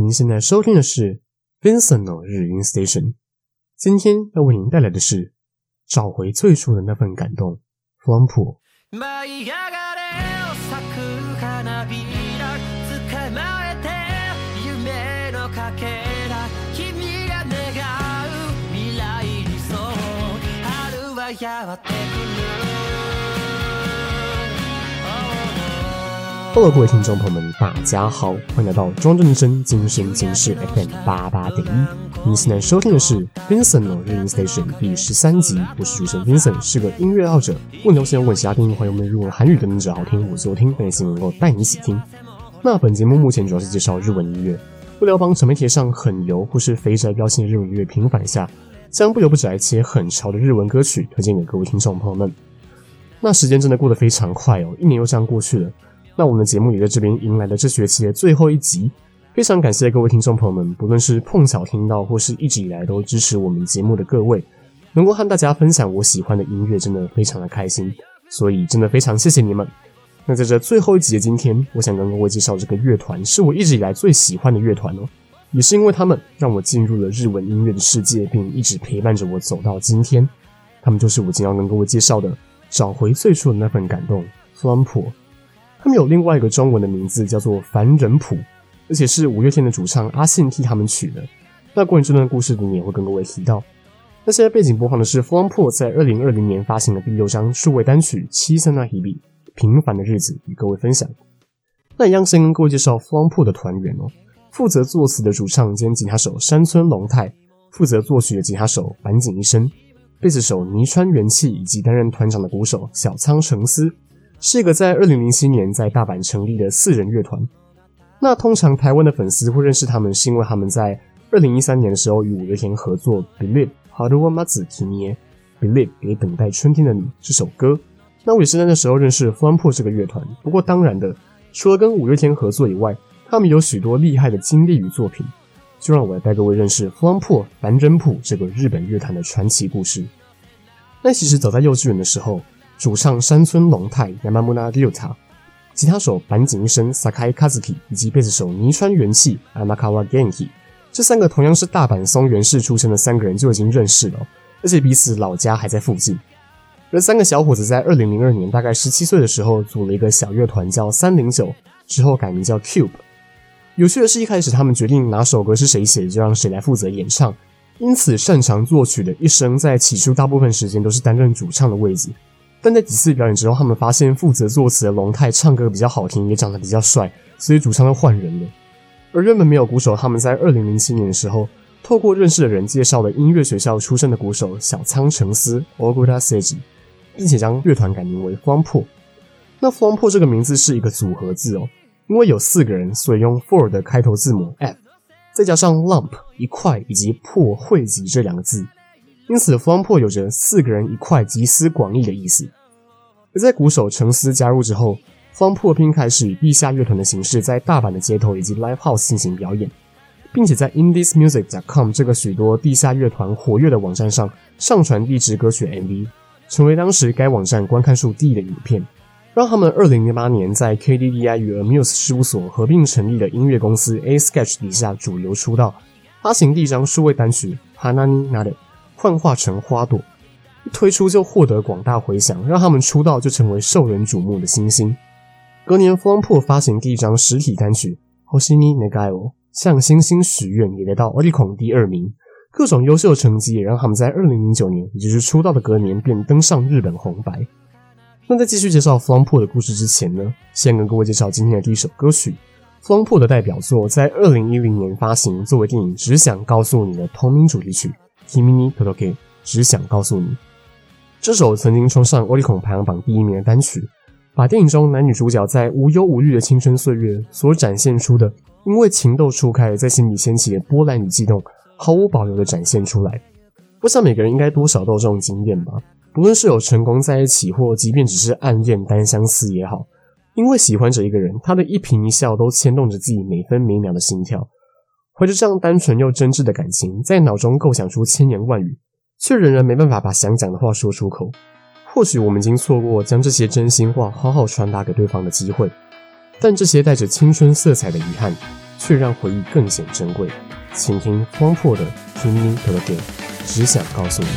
您现在收听的是 Vincent 的日音 Station。今天要为您带来的是找回最初的那份感动。Flampool。各位听众朋友们，大家好，欢迎来到庄正声今生今世 FM 八八点一。您现在收听的是 Vincent 的日音 Station 第十三集，我是主持人 Vincent，是个音乐爱好者。问流行问其他听众朋友们，如果韩语的能者好听，我就听，很希望能够带你一起听。那本节目目前主要是介绍日文音乐，为了帮传媒贴上很油或是肥宅标签的日文音乐平反一下，将不油不宅且很潮的日文歌曲推荐给各位听众朋友们。那时间真的过得非常快哦，一年又这样过去了。那我们的节目也在这边迎来了这学期的最后一集，非常感谢各位听众朋友们，不论是碰巧听到，或是一直以来都支持我们节目的各位，能够和大家分享我喜欢的音乐，真的非常的开心，所以真的非常谢谢你们。那在这最后一集的今天，我想跟各位介绍这个乐团，是我一直以来最喜欢的乐团哦，也是因为他们让我进入了日文音乐的世界，并一直陪伴着我走到今天。他们就是我今天要跟各位介绍的，找回最初的那份感动，Flampool。他们有另外一个中文的名字，叫做凡人谱，而且是五月天的主唱阿信替他们取的。那关于这段故事，你也会跟各位提到。那现在背景播放的是方破在二零二零年发行的第六张数位单曲《七三那比比平凡的日子》与各位分享。那一样先跟各位介绍方破的团员哦，负责作词的主唱兼吉他手山村龙太，负责作曲的吉他手坂井一生，贝斯手泥川元气，以及担任团长的鼓手小仓诚司。是一个在二零零七年在大阪成立的四人乐团。那通常台湾的粉丝会认识他们，是因为他们在二零一三年的时候与五月天合作《Believe》Haru wa Matsu Kimi e Believe 给等待春天的你这首歌。那我也是在那时候认识 FOMO 这个乐团。不过当然的，除了跟五月天合作以外，他们有许多厉害的经历与作品。就让我来带各位认识 Flampool 凡人谱这个日本乐团的传奇故事。那其实早在幼稚园的时候。主唱山村龙太 Yamamura Ryota，吉他手坂井一生 Sakai Kazuki，以及贝斯手泥川元气 Amakawa Genki，这三个同样是大阪松原市出生的三个人就已经认识了，而且彼此老家还在附近。而三个小伙子在二零零二年，大概十七岁的时候，组了一个小乐团叫三零九，之后改名叫 Cube。有趣的是，一开始他们决定哪首歌是谁写，就让谁来负责演唱。因此，擅长作曲的一生在起初大部分时间都是担任主唱的位置。但在几次表演之后，他们发现负责作词的龙太唱歌比较好听，也长得比较帅，所以主唱都换人了。而原本没有鼓手，他们在二零零七年的时候，透过认识的人介绍了音乐学校出身的鼓手小仓诚司 Ogura Seiji，并且将乐团改名为方破。那方破这个名字是一个组合字哦，因为有四个人，所以用 “four” 的开头字母 F，再加上 Lump 一块以及破汇集这两个字。因此，Flampool 有着四个人一块集思广益的意思。而在鼓手陈思加入之后，Flampool 并开始以地下乐团的形式在大阪的街头以及 Live House 进行表演，并且在 IndieMusic.com 这个许多地下乐团活跃的网站上上传地质歌曲 MV，成为当时该网站观看数第一的影片，让他们二零零八年在 KDDI 与 Amuse 事务所合并成立的音乐公司 A Sketch 底下主流出道，发行第一张数位单曲《Hana ni Naru》。幻化成花朵，一推出就获得广大回响，让他们出道就成为受人瞩目的新星。隔年，Flampool 发行第一张实体单曲《Hosni Negaio》，向星星许愿，也得到 Oricon 第二名。各种优秀成绩也让他们在二零零九年，也就是出道的隔年，便登上日本红白。那在继续介绍 Flampool 的故事之前呢，先跟各位介绍今天的第一首歌曲。Flampool 的代表作在二零一零年发行，作为电影《只想告诉你》的同名主题曲。Kimi ni Todoke，只想告诉你，这首曾经冲上 Oricon 排行榜第一名的单曲，把电影中男女主角在无忧无虑的青春岁月所展现出的，因为情窦初开在心里掀起的波澜与悸动，毫无保留的展现出来。我想每个人应该多少都有这种经验吧，不论是有成功在一起，或即便只是暗恋单相思也好，因为喜欢着一个人，他的一颦一笑都牵动着自己每分每秒的心跳。怀着这样单纯又真挚的感情，在脑中构想出千言万语，却仍然没办法把想讲的话说出口。或许我们已经错过将这些真心话好好传达给对方的机会，但这些带着青春色彩的遗憾，却让回忆更显珍贵。请听荒破的《Today 只想告诉你》。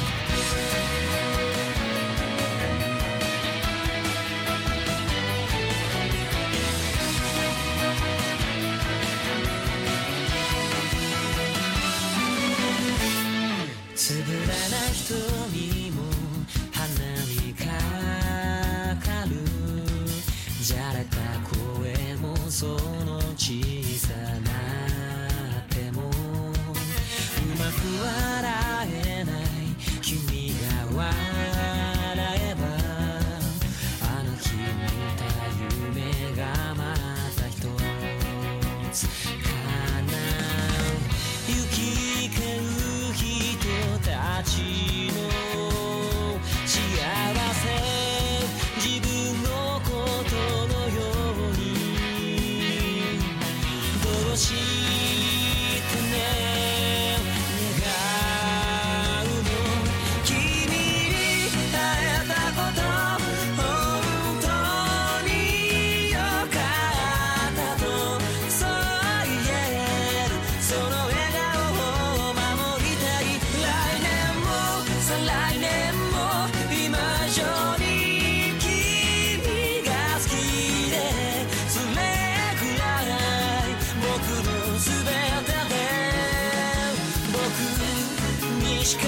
言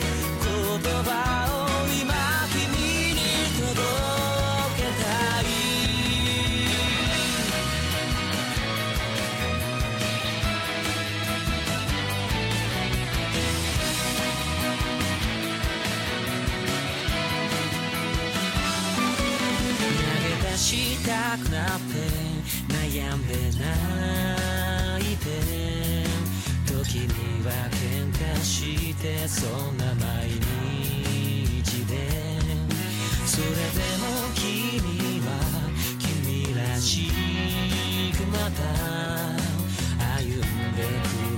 言葉を今君に届けたい投げ出したくなって悩んでない。してそんな毎日でそれでも君は君らしくまた歩んで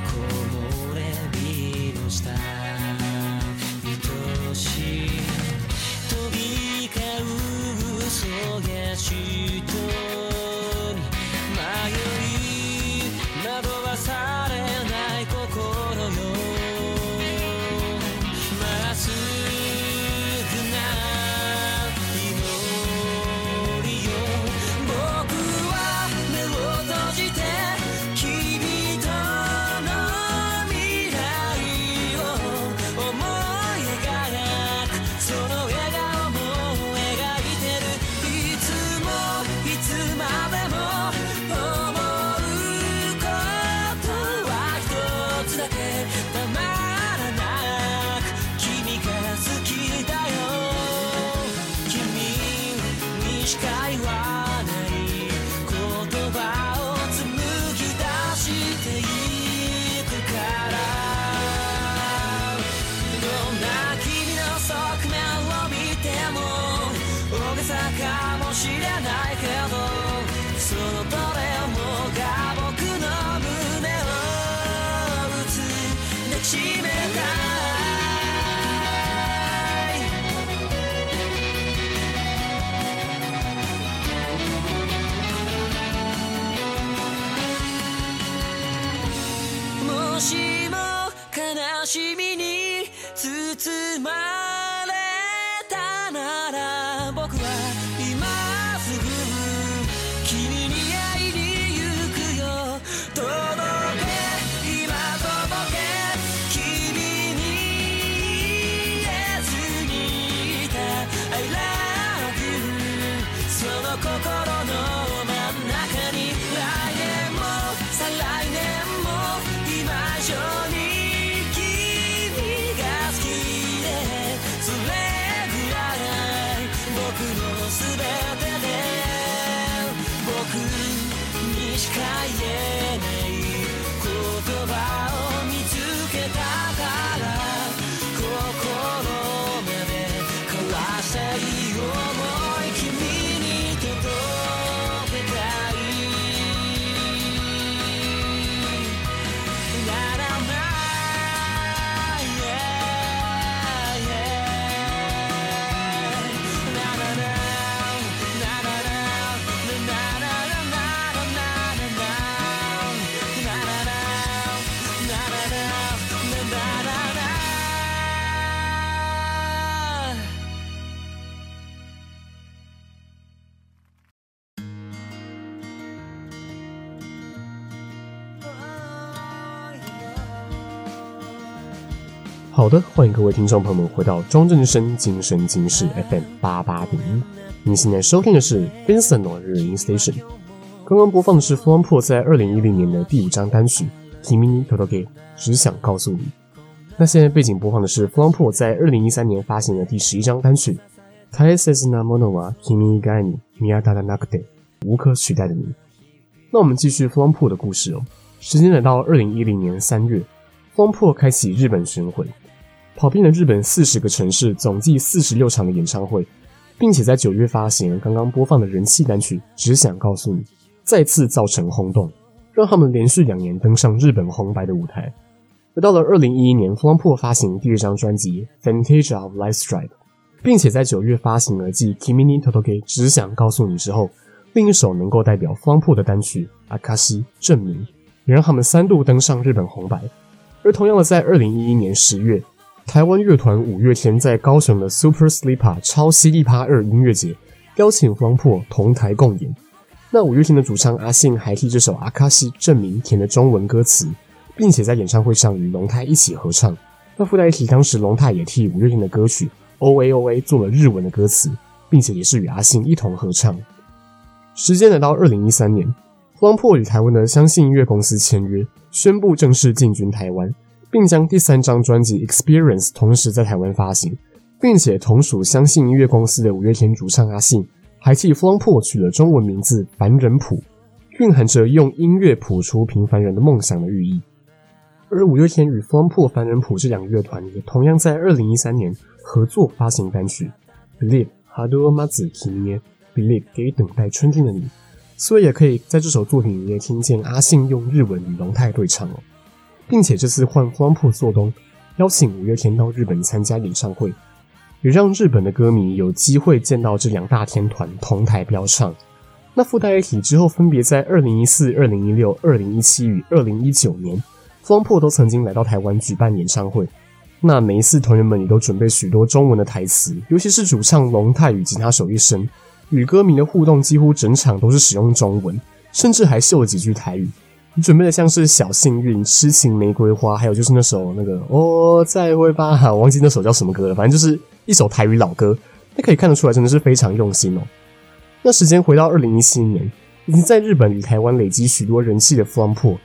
く木漏れ日の下愛しい飛び交う嘘がしてけどその誰好的，欢迎各位听众朋友们回到庄正声今声今世 FM 八八点一。你现在收听的是 Vincent 的日音 Station。刚刚播放的是 Flying 在二零一零年的第五张单曲《Kimi ni Todoke》，只想告诉你。那现在背景播放的是 Flying 在二零一三年发行的第十一张单曲《大切なものは君以外に见当たらなくて》，无可取代的你。那我们继续 Flying 的故事哦。时间来到二零一零年三月，Flying 开启日本巡回。 跑遍了日本四十个城市，总计四十六场的演唱会，并且在九月发行了刚刚播放的人气单曲《只想告诉你》，再次造成轰动，让他们连续两年登上日本红白的舞台。而到了二零一一年，FLOWPOL 发行第二张专辑《Fantasia of Light Stripe》，并且在九月发行了继《Kimi ni t o t o k》《只想告诉你》之后，另一首能够代表 FLOWPOL 的单曲《Akashi 证明》，也让他们三度登上日本红白。而同样的，在二零一一年十月。台湾乐团五月天在高雄的 Super Sleeper 超犀利趴二音乐节邀请 FLOWPOL 同台共演。那五月天的主唱阿信还替这首《阿卡西证明》填了中文歌词，并且在演唱会上与龙太一起合唱。那附带一提，当时龙太也替五月天的歌曲《O A O A》做了日文的歌词，并且也是与阿信一同合唱。时间来到二零一三年荒破与台湾的相信音乐公司签约，宣布正式进军台湾。并将第三张专辑《Experience》同时在台湾发行，并且同属相信音乐公司的五月天主唱阿信，还替 flo 破取了中文名字“凡人谱”，蕴含着用音乐谱出平凡人的梦想的寓意。而五月天与 flo 破凡人谱这两个乐团也同样在二零一三年合作发行单曲《Believe》，Haru o Mazu Kimi e Believe 给等待春天的你，所以也可以在这首作品里面听见阿信用日文与龙太对唱哦。并且这次换 FLOWPOL 做东，邀请五月天到日本参加演唱会，也让日本的歌迷有机会见到这两大天团同台飙唱。那附带一提，之后分别在二零一四、二零一六、二零一七与二零一九年，FLOWPOL 都曾经来到台湾举办演唱会。那每一次团员们也都准备许多中文的台词，尤其是主唱龙太与吉他手一生，与歌迷的互动几乎整场都是使用中文，甚至还秀了几句台语。你准备的像是小幸运、痴情玫瑰花，还有就是那首那个哦，再会吧，我忘记那首叫什么歌了，反正就是一首台语老歌。那可以看得出来，真的是非常用心哦。那时间回到二零一七年，已经在日本与台湾累积许多人气的 FLOWPOL，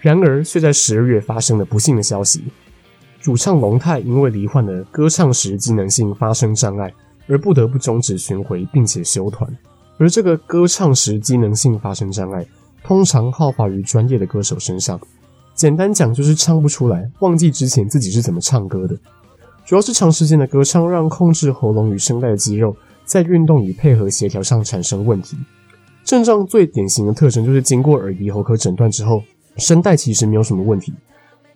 然而却在十二月发生了不幸的消息：主唱龙太因为罹患了歌唱时机能性发生障碍，而不得不终止巡回，并且休团。而这个歌唱时机能性发生障碍。通常好发于专业的歌手身上，简单讲就是唱不出来，忘记之前自己是怎么唱歌的。主要是长时间的歌唱让控制喉咙与声带的肌肉在运动与配合协调上产生问题。症状最典型的特征就是经过耳鼻喉科诊断之后，声带其实没有什么问题。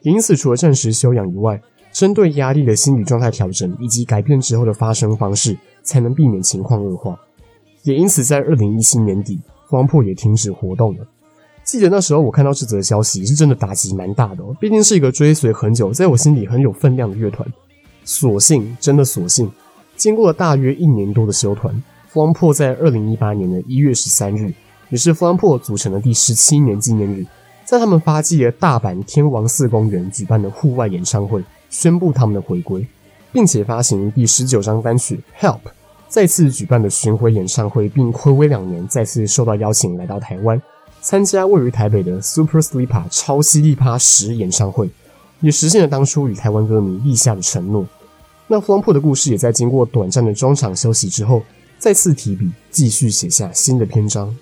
因此，除了暂时休养以外，针对压力的心理状态调整以及改变之后的发声方式，才能避免情况恶化。也因此，在二零一七年底，FLOWPOL 也停止活动了。记得那时候我看到这则消息，是真的打击蛮大的哦。毕竟是一个追随很久，在我心里很有分量的乐团。所幸，真的所幸，经过了大约一年多的休团，FLOWPOL 在二零一八年的一月十三日，也是 FLOWPOL 组成的第十七年纪念日，在他们发迹的大阪天王寺公园举办的户外演唱会，宣布他们的回归，并且发行第十九张单曲《Help》，再次举办的巡回演唱会，并暌违两年，再次受到邀请来到台湾。参加位于台北的 Super Sleeper 超犀利趴十演唱会，也实现了当初与台湾歌迷立下的承诺。那黄破的故事也在经过短暂的中场休息之后，再次提笔，继续写下新的篇章。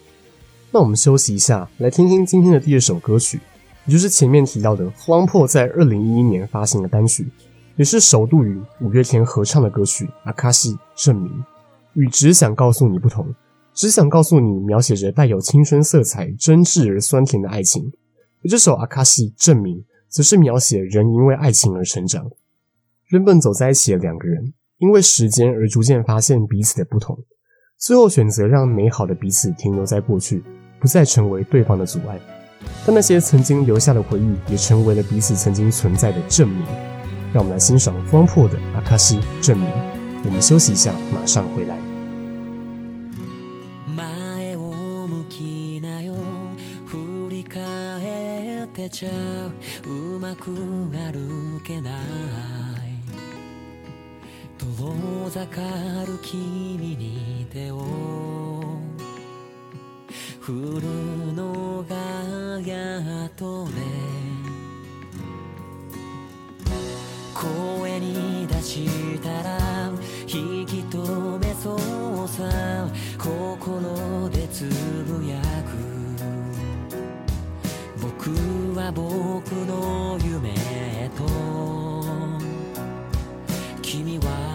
那我们休息一下，来听听今天的第二首歌曲，也就是前面提到的黄破在二零一一年发行的单曲，也是首度与五月天合唱的歌曲《阿卡西证明》，与只想告诉你不同。只想告诉你，描写着带有青春色彩、真挚而酸甜的爱情。而这首《阿卡西证明》则是描写人因为爱情而成长。原本走在一起的两个人，因为时间而逐渐发现彼此的不同，最后选择让美好的彼此停留在过去，不再成为对方的阻碍。但那些曾经留下的回忆，也成为了彼此曾经存在的证明。让我们来欣赏 FLOWPOL 的《阿卡西证明》。我们休息一下，马上回来。ちゃうまく歩けない遠ざかる。君に手を振るのがやっとね。声に出したら引き止めそうさ。心でつぶやく。は僕の夢と君は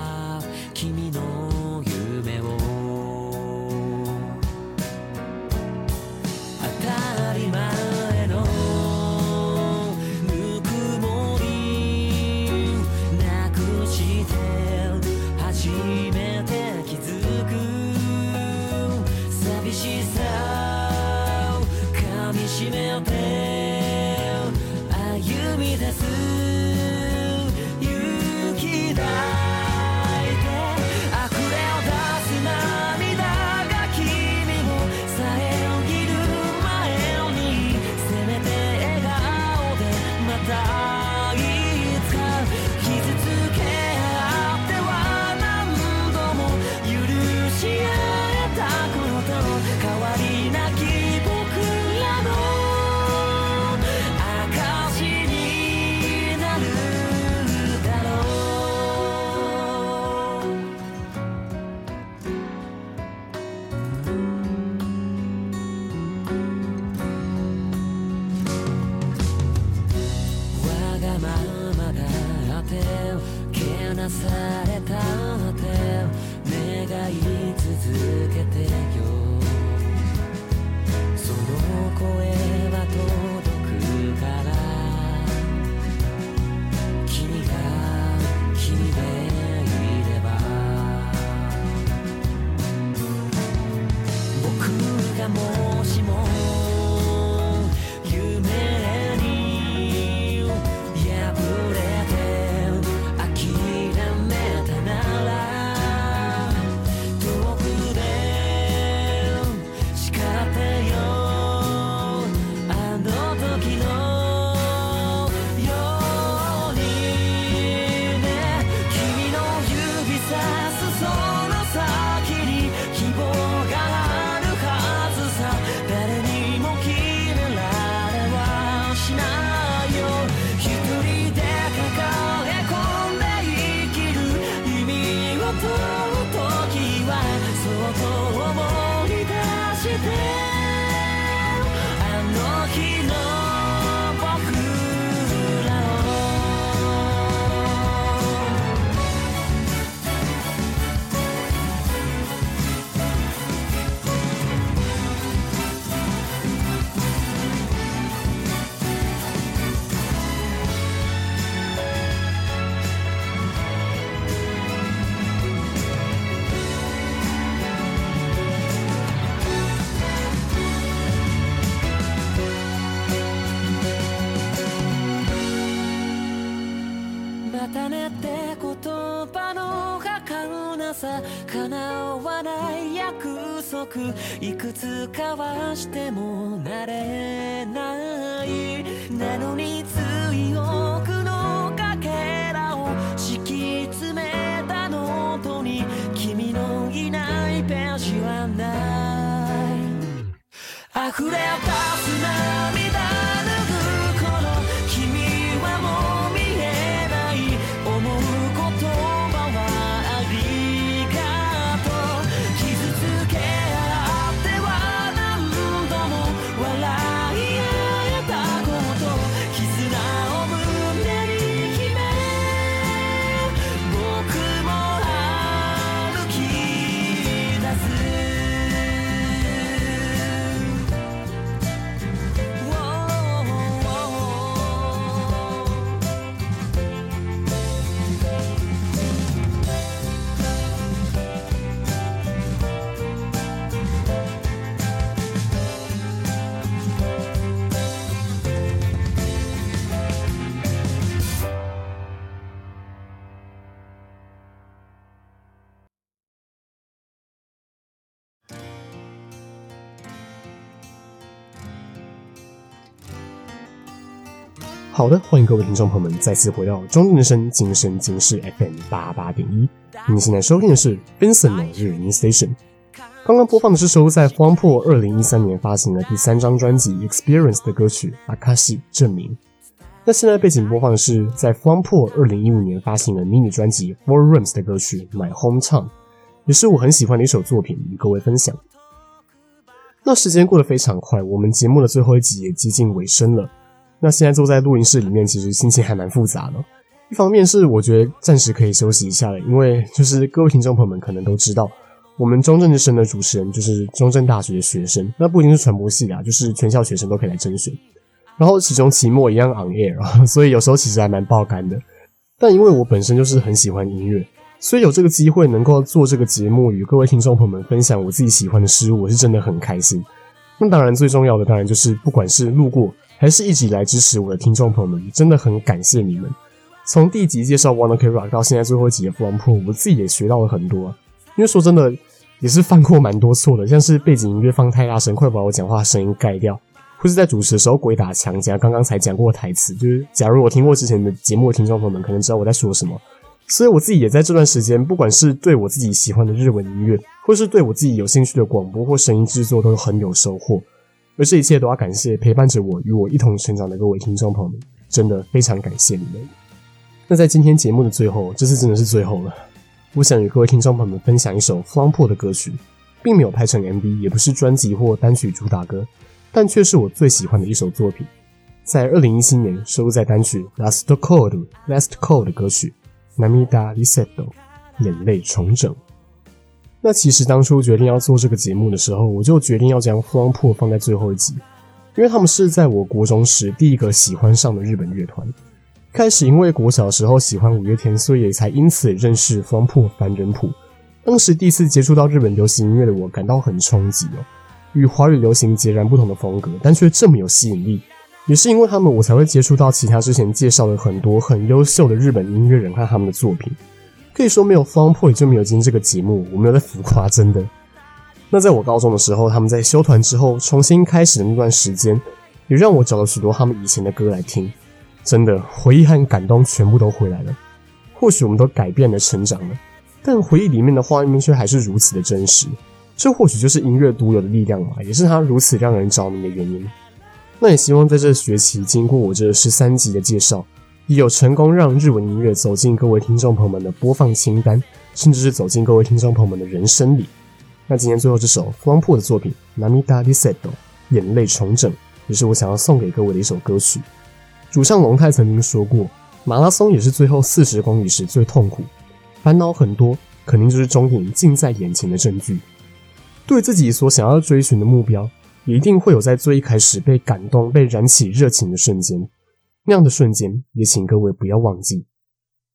さ叶わない約束いくつ交わしてもなれないなのに強くのかけらを敷き詰めたノートに君のいないページはない溢れ出す涙。好的，欢迎各位听众朋友们再次回到《庄俊生今生今世》FM 八八点一。你现在收听的是 Vincent 的日音 Station。刚刚播放的是收在方破二零一三年发行的第三张专辑《Experience》的歌曲《阿卡西证明》。那现在背景播放的是在方破二零一五年发行的 Mini 专辑《rooms》的歌曲《My Home Town》，也是我很喜欢的一首作品，与各位分享。那时间过得非常快，我们节目的最后一集也接近尾声了。那现在坐在录音室里面，其实心情还蛮复杂的。一方面是我觉得暂时可以休息一下了，因为就是各位听众朋友们可能都知道，我们中正之声的主持人就是中正大学的学生，那不一定是传播系的啊，就是全校学生都可以来甄选。然后其中期末一样 on air 啊，所以有时候其实还蛮爆肝的。但因为我本身就是很喜欢音乐，所以有这个机会能够做这个节目，与各位听众朋友们分享我自己喜欢的事物，我是真的很开心。那当然最重要的当然就是不管是路过还是一直以来支持我的听众朋友们，真的很感谢你们。从第一集介绍 Wanna OK Rock 到现在最后一集的 FLAMPOO，我自己也学到了很多。因为说真的，也是犯过蛮多错的，像是背景音乐放太大声，快把我讲话声音盖掉；或是在主持的时候鬼打墙，讲刚刚才讲过的台词。就是假如我听过之前的节目的听众朋友们，可能知道我在说什么。所以我自己也在这段时间，不管是对我自己喜欢的日文音乐，或是对我自己有兴趣的广播或声音制作，都很有收获。而这一切都要感谢陪伴着我与我一同成长的各位听众朋友们，真的非常感谢你们。那在今天节目的最后，这次真的是最后了。我想与各位听众朋友们分享一首 f l a m p o 的歌曲，并没有拍成 MV，也不是专辑或单曲主打歌，但却是我最喜欢的一首作品。在二零一七年收录在单曲《Last Call》《Last Call》的歌曲《Namida Resetto》眼泪重整。那其实当初决定要做这个节目的时候，我就决定要将 FLAMPOO 放在最后一集，因为他们是在我国中时第一个喜欢上的日本乐团。开始因为国小的时候喜欢五月天，所以也才因此认识 FLAMPOO 凡人谱。当时第一次接触到日本流行音乐的我，感到很冲击哦。与华语流行截然不同的风格，但却这么有吸引力。也是因为他们，我才会接触到其他之前介绍的很多很优秀的日本音乐人和他们的作品。可以说没有 FLAMPOO 也就没有今天这个节目。我没有在浮夸，真的。那在我高中的时候，他们在休团之后重新开始的那段时间，也让我找了许多他们以前的歌来听。真的，回忆和感动全部都回来了。或许我们都改变了、成长了，但回忆里面的画面却还是如此的真实。这或许就是音乐独有的力量吧，也是它如此让人着迷的原因。那也希望在这学期，经过我这十三集的介绍，也有成功让日文音乐走进各位听众朋友们的播放清单，甚至是走进各位听众朋友们的人生里。那今天最后这首光破的作品《Namida Resetto》眼泪重整，也是我想要送给各位的一首歌曲。主唱龙太曾经说过，马拉松也是最后四十公里时最痛苦，烦恼很多，肯定就是终点近在眼前的证据。对自己所想要追寻的目标，一定会有在最一开始被感动、被燃起热情的瞬间。那样的瞬间，也请各位不要忘记，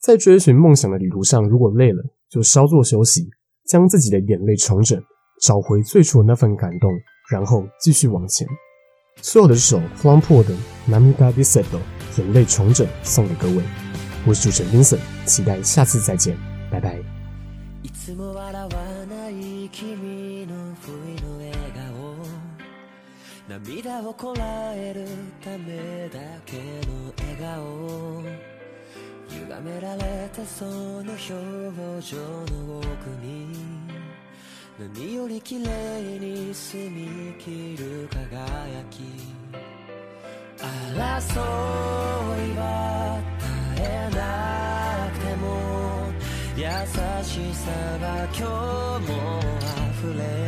在追寻梦想的旅途上，如果累了，就稍作休息，将自己的眼泪重整，找回最初的那份感动，然后继续往前。所有的这首 FLAMPOO 的 Namida Resetto 眼泪重整送给各位，我是主持人 Vincent，期待下次再见，拜拜。涙をこらえるためだけの笑顔。歪められたその表情の奥に何より綺麗に澄み切る輝き。争いは絶えなくても優しさは今日も溢れ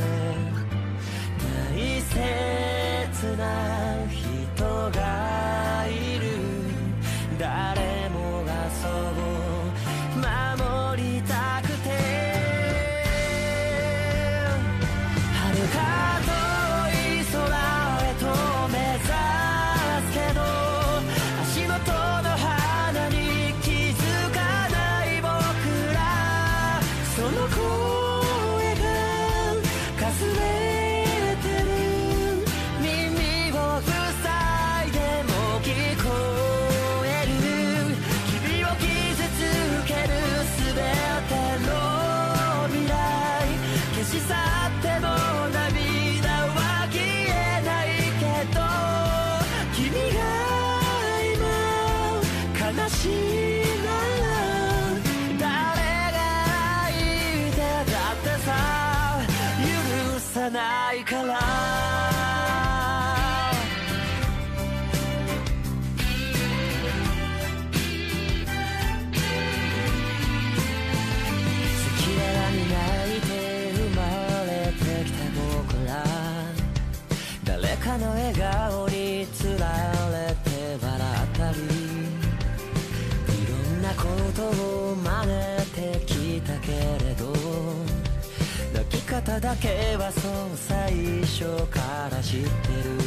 方だけはそう最初から知ってる。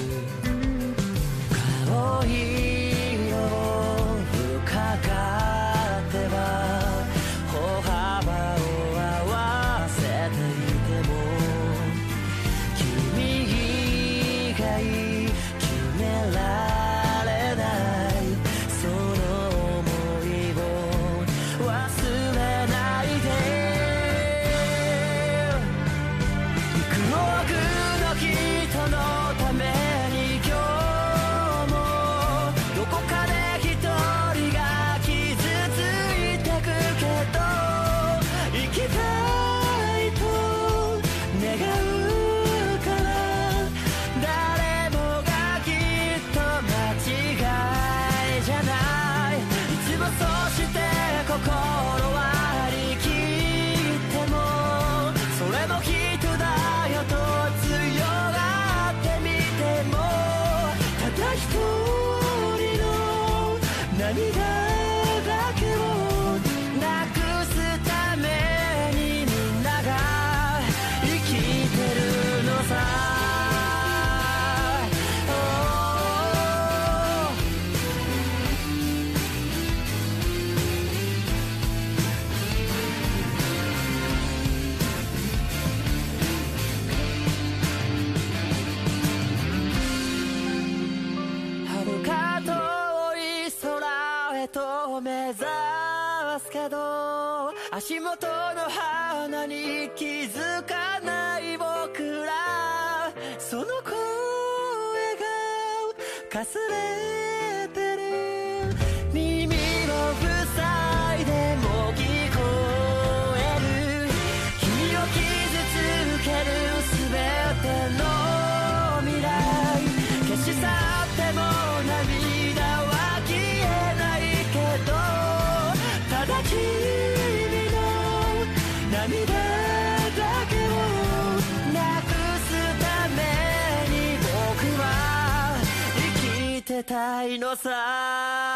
顔色たいのさ